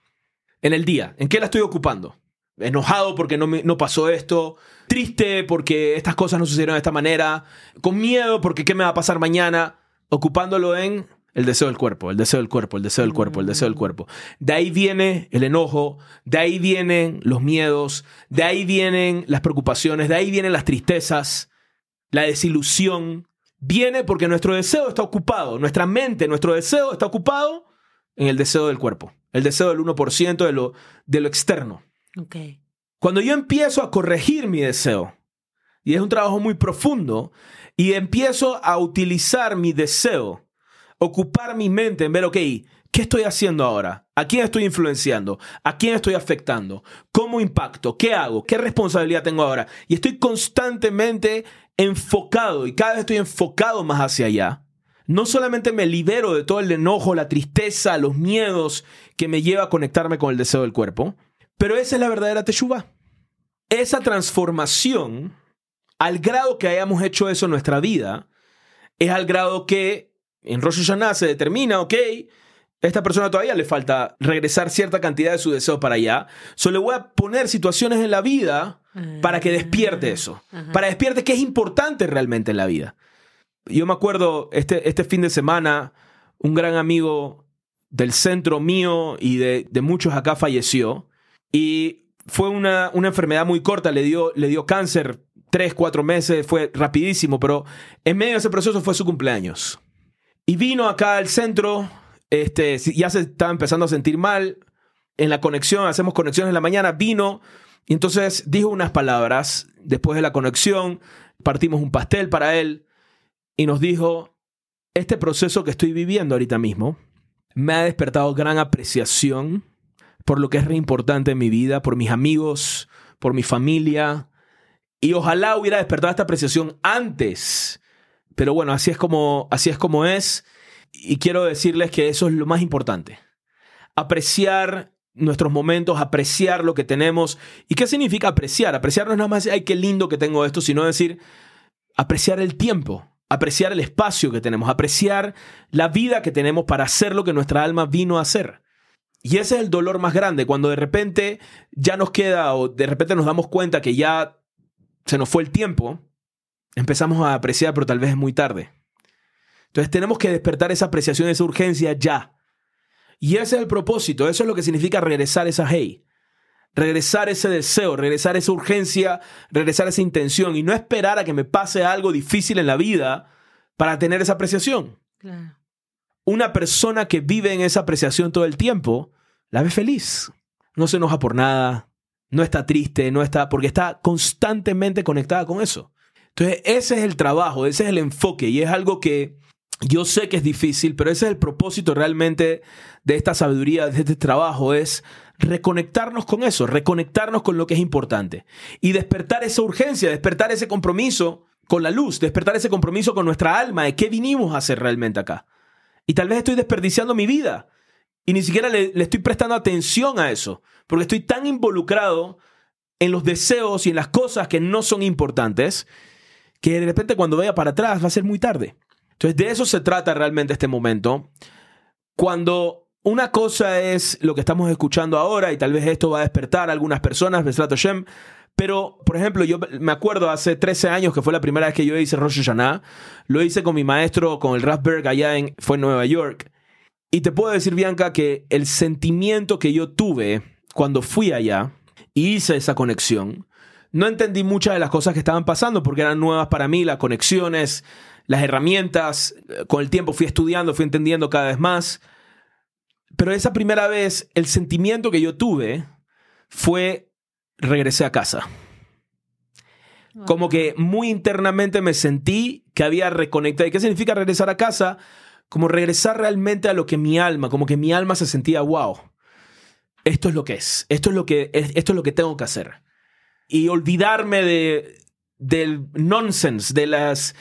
En el día, ¿en qué la estoy ocupando? Enojado porque no, me, no pasó esto, triste porque estas cosas no sucedieron de esta manera, con miedo porque qué me va a pasar mañana, ocupándolo en el deseo del cuerpo, el deseo del cuerpo, el deseo del cuerpo, el deseo del cuerpo. De ahí viene el enojo, de ahí vienen los miedos, de ahí vienen las preocupaciones, de ahí vienen las tristezas, la desilusión. Viene porque nuestro deseo está ocupado, nuestra mente, nuestro deseo está ocupado en el deseo del cuerpo, el deseo del 1% de lo, de lo externo. Cuando yo empiezo a corregir mi deseo, y es un trabajo muy profundo, y empiezo a utilizar mi deseo ocupar mi mente en ver, ok, ¿qué estoy haciendo ahora? ¿A quién estoy influenciando? ¿A quién estoy afectando? ¿Cómo impacto? ¿Qué hago? ¿Qué responsabilidad tengo ahora? Y estoy constantemente enfocado y cada vez estoy enfocado más hacia allá. No solamente me libero de todo el enojo, la tristeza, los miedos que me lleva a conectarme con el deseo del cuerpo, pero esa es la verdadera teshuva. Esa transformación, al grado que hayamos hecho eso en nuestra vida, es al grado que en Rosh Hashanah se determina, ok, esta persona todavía le falta regresar cierta cantidad de su deseo para allá. Solo le voy a poner situaciones en la vida para que despierte eso. Para despierte qué es importante realmente en la vida. Yo me acuerdo este, este fin de semana, un gran amigo del centro mío y de, de muchos acá falleció. Y fue una, una, enfermedad muy corta, le dio, le dio cáncer tres, cuatro meses, fue rapidísimo, pero en medio de ese proceso fue su cumpleaños. Y vino acá al centro, este, ya se estaba empezando a sentir mal. En la conexión, hacemos conexiones en la mañana, vino y entonces dijo unas palabras. Después de la conexión, partimos un pastel para él y nos dijo, este proceso que estoy viviendo ahorita mismo me ha despertado gran apreciación por lo que es re importante en mi vida, por mis amigos, por mi familia. Y ojalá hubiera despertado esta apreciación antes pero bueno, así es como, así es como es. Y quiero decirles que eso es lo más importante. Apreciar nuestros momentos, apreciar lo que tenemos. ¿Y qué significa apreciar? Apreciar no es nada más, ay, qué lindo que tengo esto, sino decir, apreciar el tiempo, apreciar el espacio que tenemos, apreciar la vida que tenemos para hacer lo que nuestra alma vino a hacer. Y ese es el dolor más grande, cuando de repente ya nos queda o de repente nos damos cuenta que ya se nos fue el tiempo empezamos a apreciar, pero tal vez es muy tarde. Entonces tenemos que despertar esa apreciación, esa urgencia ya. Y ese es el propósito, eso es lo que significa regresar esa hey. Regresar ese deseo, regresar esa urgencia, regresar esa intención y no esperar a que me pase algo difícil en la vida para tener esa apreciación. Una persona que vive en esa apreciación todo el tiempo, la ve feliz. No se enoja por nada, no está triste, no está porque está constantemente conectada con eso. Entonces, ese es el trabajo, ese es el enfoque y es algo que yo sé que es difícil, pero ese es el propósito realmente de esta sabiduría, de este trabajo, es reconectarnos con eso, reconectarnos con lo que es importante y despertar esa urgencia, despertar ese compromiso con la luz, despertar ese compromiso con nuestra alma de qué vinimos a hacer realmente acá. Y tal vez estoy desperdiciando mi vida y ni siquiera le, estoy prestando atención a eso, porque estoy tan involucrado en los deseos y en las cosas que no son importantes que de repente cuando vaya para atrás va a ser muy tarde. Entonces de eso se trata realmente este momento. Cuando una cosa es lo que estamos escuchando ahora y tal vez esto va a despertar a algunas personas, Besrat Hashem, pero, por ejemplo, yo me acuerdo hace 13 años que fue la primera vez que yo hice Rosh Hashanah. Lo hice con mi maestro, con el Rasberg allá en, fue en Nueva York. Y te puedo decir, Bianca, que el sentimiento que yo tuve cuando fui allá y hice esa conexión no entendí muchas de las cosas que estaban pasando porque eran nuevas para mí, las conexiones, las herramientas. Con el tiempo fui estudiando, fui entendiendo cada vez más. Pero esa primera vez, el sentimiento que yo tuve fue regresé a casa. Como que muy internamente me sentí que había reconectado. ¿Y qué significa regresar a casa? como regresar realmente a lo que mi alma, como que mi alma se sentía, wow, esto es lo que es, esto es lo que, esto es lo que tengo que hacer. Y olvidarme de, del nonsense, de las,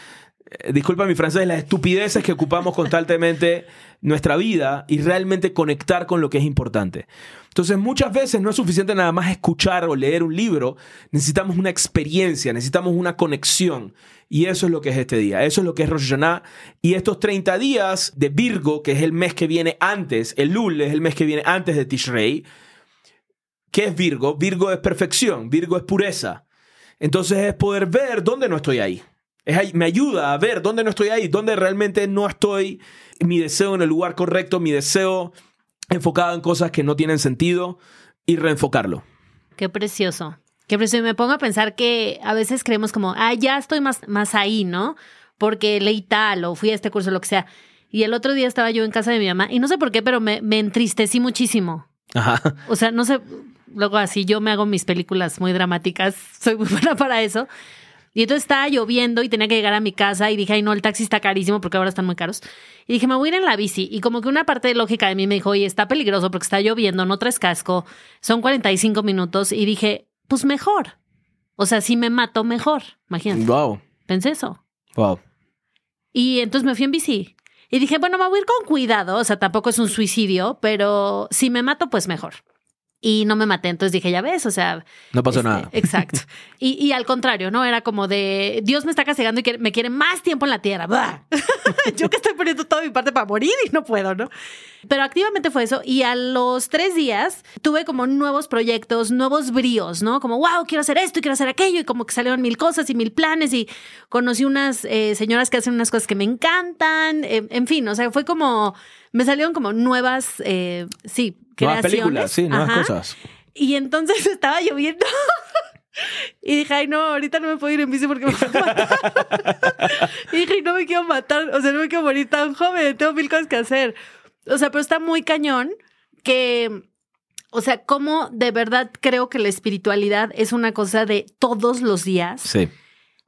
eh, disculpa mi francés, las estupideces que ocupamos constantemente nuestra vida y realmente conectar con lo que es importante. Entonces muchas veces no es suficiente nada más escuchar o leer un libro, necesitamos una experiencia, necesitamos una conexión. Y eso es lo que es este día, eso es lo que es Rosh Hashanah. Y estos 30 días de Virgo, que es el mes que viene antes, el Lul es el mes que viene antes de Tishrei. ¿Qué es Virgo? Virgo es perfección, Virgo es pureza. Entonces es poder ver dónde no estoy ahí. Es, me ayuda a ver dónde no estoy ahí, dónde realmente no estoy mi deseo en el lugar correcto, mi deseo enfocado en cosas que no tienen sentido y reenfocarlo. Qué precioso. Qué precioso. Me pongo a pensar que a veces creemos como, ah, ya estoy más, más ahí, ¿no? Porque leí tal o fui a este curso, lo que sea. Y el otro día estaba yo en casa de mi mamá y no sé por qué, pero me, me entristecí muchísimo. Ajá. O sea, no sé, luego así yo me hago mis películas muy dramáticas, soy muy buena para eso. Y entonces estaba lloviendo y tenía que llegar a mi casa y dije, ay, no, el taxi está carísimo porque ahora están muy caros. Y dije, me voy a ir en la bici. Y como que una parte de lógica de mí me dijo, oye, está peligroso porque está lloviendo, no traes casco, son 45 minutos. Y dije, pues mejor. O sea, si me mato, mejor. Imagínate. Wow. Pensé eso. Wow. Y entonces me fui en bici. Y dije, bueno, me voy a ir con cuidado. O sea, tampoco es un suicidio, pero si me mato, pues mejor y no me maté. Entonces dije, ya ves, o sea. No pasó este, nada. Exacto. Y, y, al contrario, ¿no? Era como de Dios me está castigando y me quiere más tiempo en la tierra. Yo que estoy poniendo toda mi parte para morir y no puedo, ¿no? Pero activamente fue eso. Y a los tres días tuve como nuevos proyectos, nuevos bríos, ¿no? Como, wow, quiero hacer esto y quiero hacer aquello. Y como que salieron mil cosas y mil planes. Y conocí unas eh, señoras que hacen unas cosas que me encantan. en fin, o sea, fue como. Me salieron como nuevas, eh, sí, Nuevas películas, sí, nuevas cosas. Y entonces estaba lloviendo. Y dije, ay, no, ahorita no me puedo ir en bici porque me voy a matar. y dije, no me quiero matar, o sea, no me quiero morir tan joven, tengo mil cosas que hacer. O sea, pero está muy cañón que, o sea, como de verdad creo que la espiritualidad es una cosa de todos los días. Sí.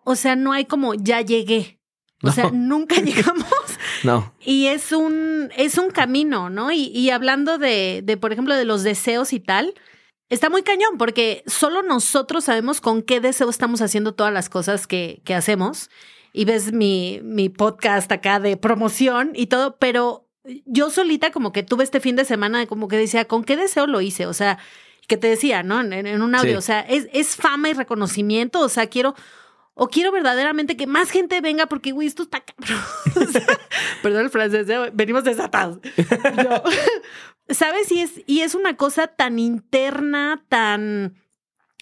O sea, no hay como ya llegué. O sea, nunca llegamos. No. Y es un, es un camino, ¿no? Y, y hablando de, de, por ejemplo, de los deseos y tal, está muy cañón porque solo nosotros sabemos con qué deseo estamos haciendo todas las cosas que, que hacemos. Y ves mi, mi podcast acá de promoción y todo, pero yo solita como que tuve este fin de semana como que decía, ¿con qué deseo lo hice? O sea, que te decía, ¿no? En, en un audio, o sea, es, es fama y reconocimiento, o sea, quiero o quiero verdaderamente que más gente venga porque, güey, esto está cabrón. perdón el francés, ¿eh? venimos desatados. ¿Sabes? Y es, y es una cosa tan interna, tan...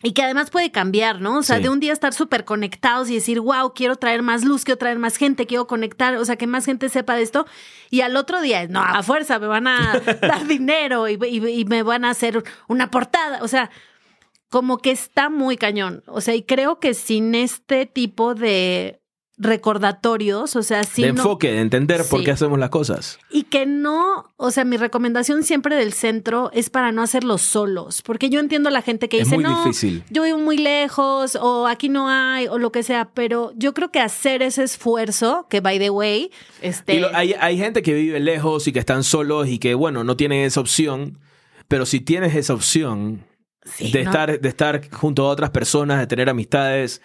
Y que además puede cambiar, ¿no? O sea, de un día estar súper conectados y decir, wow, quiero traer más luz, quiero traer más gente, quiero conectar, o sea, que más gente sepa de esto. Y al otro día, no, a fuerza, me van a dar dinero y, y me van a hacer una portada. O sea, como que está muy cañón. O sea, y creo que sin este tipo de recordatorios, o sea, sin... De enfoque, de entender por qué hacemos las cosas. Y que no, o sea, mi recomendación siempre del centro es para no hacerlo solos, porque yo entiendo a la gente que dice, no, yo vivo muy lejos, o aquí no hay, o lo que sea, pero yo creo que hacer ese esfuerzo, que by the way, este... hay, hay gente que vive lejos y que están solos y que, bueno, no tienen esa opción, pero si tienes esa opción, de, estar, de estar junto a otras personas, de tener amistades.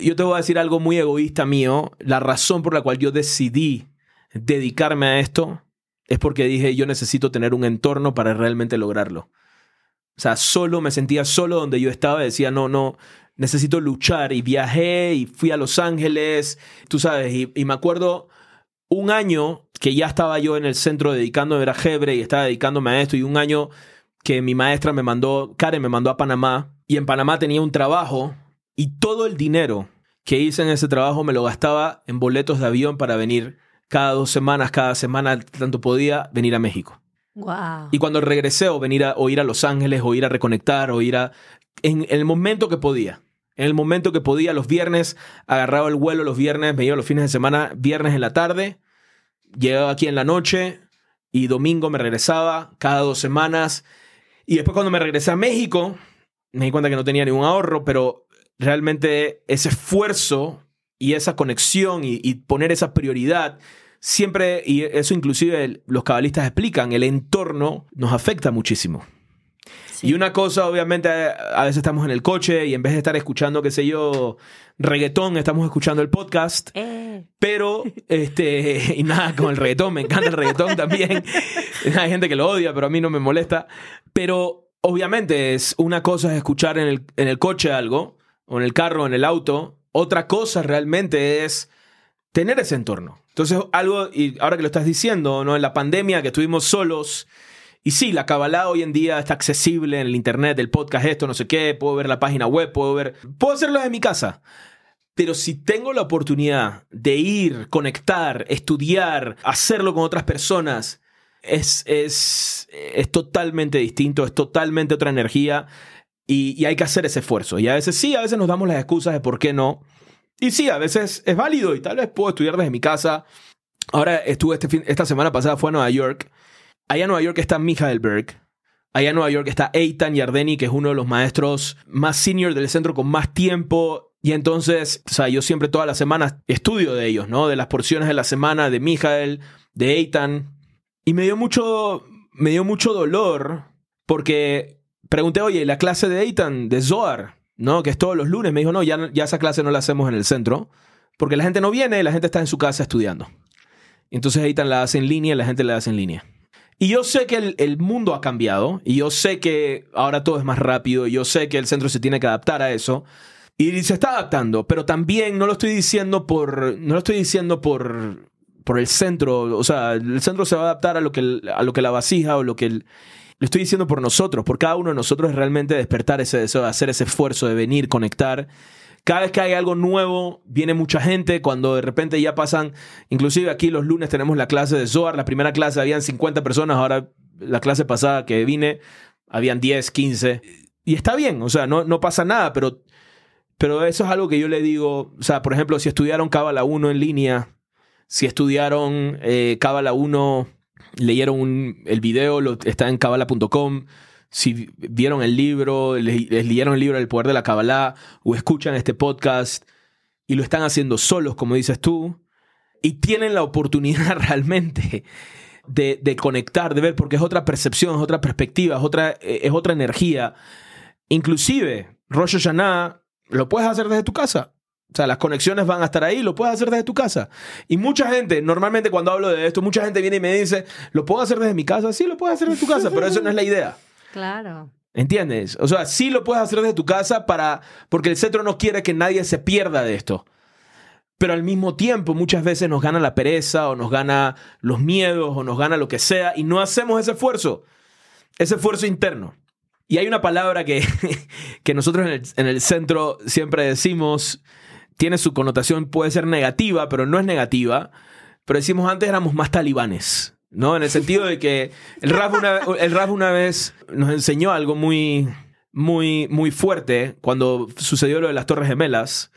Yo te voy a decir algo muy egoísta mío. La razón por la cual yo decidí dedicarme a esto es porque dije yo necesito tener un entorno para realmente lograrlo. O sea, solo me sentía solo donde yo estaba. Decía, no, no, necesito luchar. Y viajé y fui a Los Ángeles, tú sabes. Y, y me acuerdo un año que ya estaba yo en el centro dedicándome a Hebre y estaba dedicándome a esto. Y un año que mi maestra me mandó, Karen me mandó a Panamá y en Panamá tenía un trabajo y todo el dinero que hice en ese trabajo me lo gastaba en boletos de avión para venir cada dos semanas, cada semana, tanto podía venir a México. Wow. Y cuando regresé o venir a, o ir a Los Ángeles o ir a reconectar o ir a... En, el momento que podía. En el momento que podía, los viernes, agarraba el vuelo los viernes, me iba los fines de semana, viernes en la tarde, llegaba aquí en la noche y domingo me regresaba cada dos semanas y después cuando me regresé a México, me di cuenta que no tenía ningún ahorro, pero realmente ese esfuerzo y esa conexión y, poner esa prioridad siempre, y eso inclusive los cabalistas explican, el entorno nos afecta muchísimo. Sí. Y una cosa, obviamente, a veces estamos en el coche y en vez de estar escuchando, qué sé yo, reggaetón, estamos escuchando el podcast. Eh, Pero, este, y nada, con el reggaetón, me encanta el reggaetón también. Hay gente que lo odia, pero a mí no me molesta. Pero, obviamente, es una cosa es escuchar en el, en el coche algo, o en el carro, en el auto. Otra cosa realmente es tener ese entorno. Entonces, algo, y ahora que lo estás diciendo, ¿no? En la pandemia que estuvimos solos. Y sí, la Kabbalah hoy en día está accesible en el internet, el podcast, esto, no sé qué. Puedo ver la página web, puedo ver. Puedo hacerlo desde mi casa. Pero si tengo la oportunidad de ir, conectar, estudiar, hacerlo con otras personas, es, es, es totalmente distinto, es totalmente otra energía y, y hay que hacer ese esfuerzo. Y a veces sí, a veces nos damos las excusas de por qué no. Y sí, a veces es válido y tal vez puedo estudiar desde mi casa. Ahora estuve este fin- esta semana pasada, fue a Nueva York. Allá en Nueva York está Michael Berg. Allá en Nueva York está Eitan Yardeni, que es uno de los maestros más senior del centro con más tiempo. Y entonces, o sea, yo siempre todas las semanas estudio de ellos, ¿no? De las porciones de la semana de Michael, de Eitan. Y me dio mucho, me dio mucho dolor porque pregunté, oye, la clase de Eitan, de Zohar, ¿no? Que es todos los lunes. Me dijo, no, ya, ya esa clase no la hacemos en el centro porque la gente no viene, la gente está en su casa estudiando. Entonces Eitan la hace en línea y la gente la hace en línea. Y yo sé que el, mundo ha cambiado, y yo sé que ahora todo es más rápido, y yo sé que el centro se tiene que adaptar a eso, y se está adaptando, pero también no lo estoy diciendo por, no lo estoy diciendo por, por el centro, o sea, el centro se va a adaptar a lo que, a lo que la vasija o lo que el, lo estoy diciendo por nosotros, por cada uno de nosotros es realmente despertar ese deseo, de hacer ese esfuerzo de venir, conectar. Cada vez que hay algo nuevo, viene mucha gente. Cuando de repente ya pasan, inclusive aquí los lunes tenemos la clase de Zohar. La primera clase habían 50 personas, ahora la clase pasada que vine habían 10, 15. Y está bien, o sea, no, no pasa nada, pero, pero eso es algo que yo le digo. O sea, por ejemplo, si estudiaron Cábala 1 en línea, si estudiaron eh, Cábala 1, leyeron un- el video, lo, está en cábala.com. Si vieron el libro, les, leyeron el libro El Poder de la Kabbalah o escuchan este podcast y lo están haciendo solos, como dices tú, y tienen la oportunidad realmente de, de conectar, de ver, porque es otra percepción, es otra perspectiva, es otra, eh, es otra energía. Inclusive, Rosh Hashanah lo puedes hacer desde tu casa. O sea, las conexiones van a estar ahí, lo puedes hacer desde tu casa. Y mucha gente, normalmente cuando hablo de esto, mucha gente viene y me dice, ¿lo puedo hacer desde mi casa? Sí, lo puedes hacer desde tu casa, pero eso no es la idea. Claro. ¿Entiendes? O sea, sí lo puedes hacer desde tu casa para, porque el centro no quiere que nadie se pierda de esto. Pero al mismo tiempo muchas veces nos gana la pereza o nos gana los miedos o nos gana lo que sea y no hacemos ese esfuerzo, ese esfuerzo interno. Y hay una palabra que, que nosotros en el, en el centro siempre decimos, tiene su connotación, puede ser negativa, pero no es negativa. Pero decimos antes éramos más talibanes, ¿no? En el sentido de que el Raf una, el una vez nos enseñó algo muy, muy, muy fuerte cuando sucedió lo de las Torres Gemelas.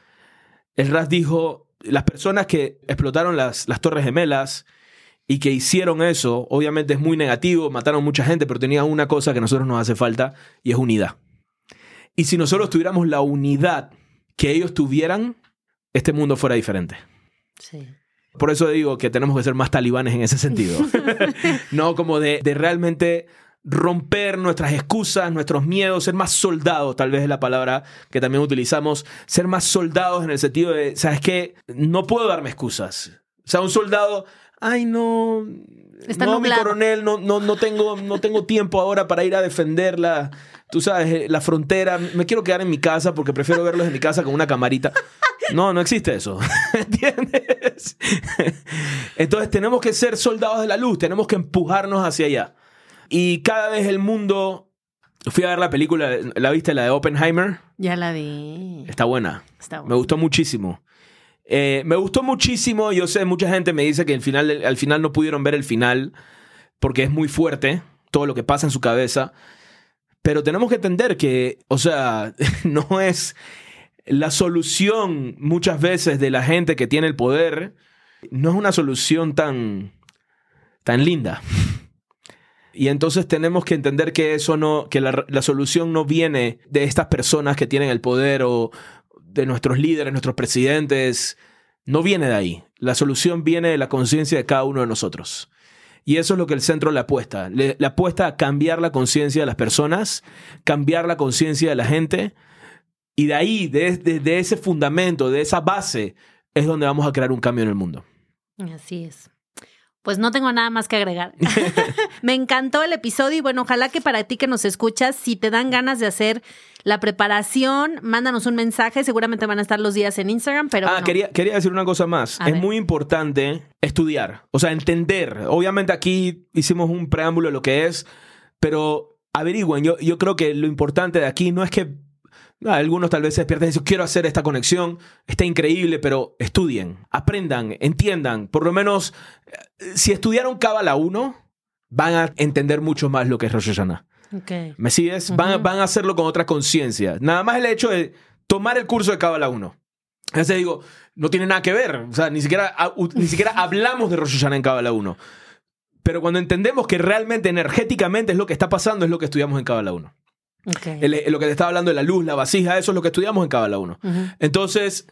El Raf dijo, las personas que explotaron las, las Torres Gemelas y que hicieron eso, obviamente es muy negativo, mataron mucha gente, pero tenían una cosa que a nosotros nos hace falta y es unidad. Y si nosotros tuviéramos la unidad que ellos tuvieran, este mundo fuera diferente. Sí. Por eso digo que tenemos que ser más talibanes en ese sentido. no como de, de realmente romper nuestras excusas, nuestros miedos, ser más soldados, tal vez es la palabra que también utilizamos, ser más soldados en el sentido de, ¿sabes qué? No puedo darme excusas. O sea, un soldado, ay no, Está no, mi coronel, no, no, no, tengo, no tengo tiempo ahora para ir a defender la, tú sabes, eh, la frontera, me quiero quedar en mi casa porque prefiero verlos en mi casa con una camarita. No, no existe eso. ¿Entiendes? Entonces tenemos que ser soldados de la luz, tenemos que empujarnos hacia allá. Y cada vez el mundo... Fui a ver la película, ¿la viste? La de Oppenheimer. Ya la vi. Está buena. Está Me bueno. gustó muchísimo. Eh, me gustó muchísimo. Yo sé, mucha gente me dice que al final, al final no pudieron ver el final porque es muy fuerte todo lo que pasa en su cabeza. Pero tenemos que entender que, o sea, no es la solución muchas veces de la gente que tiene el poder. No es una solución tan, tan linda. Y entonces tenemos que entender que eso no, que la, la solución no viene de estas personas que tienen el poder o de nuestros líderes, nuestros presidentes. no viene de ahí. La solución viene de la conciencia de cada uno de nosotros. Y eso es lo que el centro le apuesta. Le, le apuesta a cambiar la conciencia de las personas, cambiar la conciencia de la gente. Y de ahí, de, de- de ese fundamento, de esa base, es donde vamos a crear un cambio en el mundo. Así es. Pues no tengo nada más que agregar. Me encantó el episodio y bueno, ojalá que para ti que nos escuchas, si te dan ganas de hacer la preparación, mándanos un mensaje. Seguramente van a estar los días en Instagram, pero ah, bueno. quería, quería decir una cosa más. A es ver. muy importante estudiar, o sea, entender. Obviamente aquí hicimos un preámbulo de lo que es, pero averigüen. Yo, yo creo que lo importante de aquí no es que algunos tal vez se despierten y dicen, quiero hacer esta conexión, está increíble, pero estudien, aprendan, entiendan. Por lo menos, eh, si estudiaron Cábala 1, van a entender mucho más lo que es Rosh Hashanah. Ok. ¿Me sigues? van, a- Ujú. van a hacerlo con otra conciencia. Nada más el hecho de tomar el curso de Cábala 1. Entonces digo, no tiene nada que ver. O sea, ni siquiera, ni siquiera hablamos de Rosh Hashanah en Cábala 1. Pero cuando entendemos que realmente energéticamente es lo que está pasando, es lo que estudiamos en Cábala 1. El- lo que te estaba hablando de la luz, la vasija, eso es lo que estudiamos en Cábala 1. Ujú. Entonces,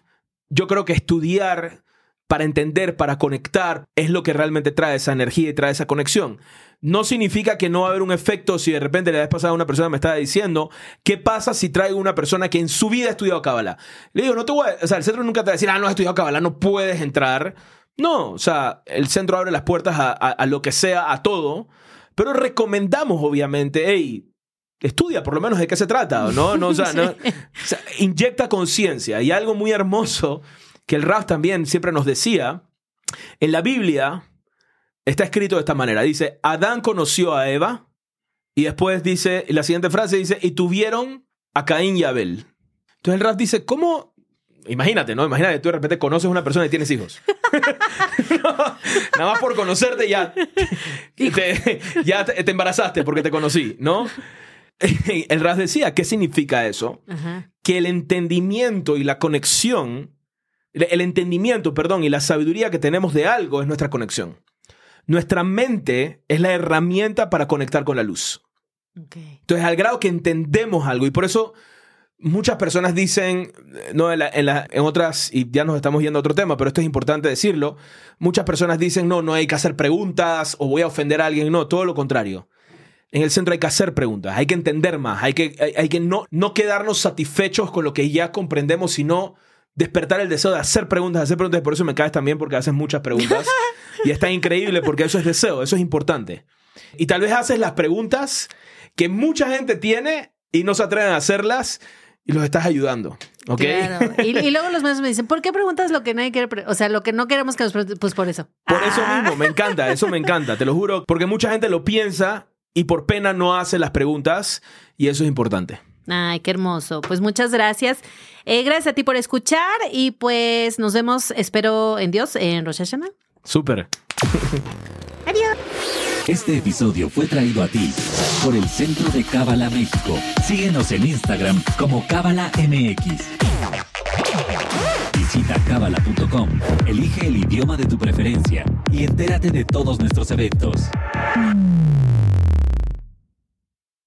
yo creo que estudiar para entender, para conectar, es lo que realmente trae esa energía y trae esa conexión. No significa que no va a haber un efecto si de repente la vez pasada una persona me estaba diciendo, ¿qué pasa si traigo una persona que en su vida ha estudiado Kabbalah? Le digo, no te voy a, o sea, el centro nunca te va a decir, ah, no has estudiado Kabbalah, no puedes entrar. No, o sea, el centro abre las puertas a, a- a lo que sea, a todo, pero recomendamos, obviamente, hey, estudia por lo menos de qué se trata, ¿no? no, o sea, no- o sea, inyecta conciencia. Y algo muy hermoso que el Raf también siempre nos decía, en la Biblia está escrito de esta manera. Dice, Adán conoció a Eva y después dice, la siguiente frase dice, y tuvieron a Caín y Abel. Entonces el Raf dice, ¿cómo? Imagínate, ¿no? Imagínate, tú de repente conoces a una persona y tienes hijos. No, nada más por conocerte ya, te, ya te, te embarazaste porque te conocí, ¿no? El Ras decía, ¿qué significa eso? Ajá. que el entendimiento y la conexión, el- entendimiento, perdón, y la sabiduría que tenemos de algo es nuestra conexión. Nuestra mente es la herramienta para conectar con la luz. Entonces, al grado que entendemos algo, y por eso muchas personas dicen, no, en, la- en la- en otras, y ya nos estamos yendo a otro tema, pero esto es importante decirlo, muchas personas dicen, no, no hay que hacer preguntas o voy a ofender a alguien, no, todo lo contrario. En el centro hay que hacer preguntas, hay que entender más, hay que, hay, hay que no, no quedarnos satisfechos con lo que ya comprendemos, sino despertar el deseo de hacer preguntas, hacer preguntas. Por eso me caes también porque haces muchas preguntas. y está increíble porque eso es deseo, eso es importante. Y tal vez haces las preguntas que mucha gente tiene y no se atreven a hacerlas y los estás ayudando. ¿Ok? Claro. Y, y luego los medios me dicen, ¿por qué preguntas lo que nadie quiere? O sea, lo que no queremos que nos pregunten. Pues por eso. Por eso Ah. mismo, me encanta, eso me encanta, te lo juro, porque mucha gente lo piensa y por pena no hace las preguntas y eso es importante. Ay, qué hermoso. Pues muchas gracias. Eh, gracias a ti por escuchar y pues nos vemos, espero en Dios, en Rosh Hashanah. Súper. Adiós. Este episodio fue traído a ti por el Centro de Cábala México. Síguenos en Instagram como Cábala MX. Visita cábala.com, elige el idioma de tu preferencia y entérate de todos nuestros eventos.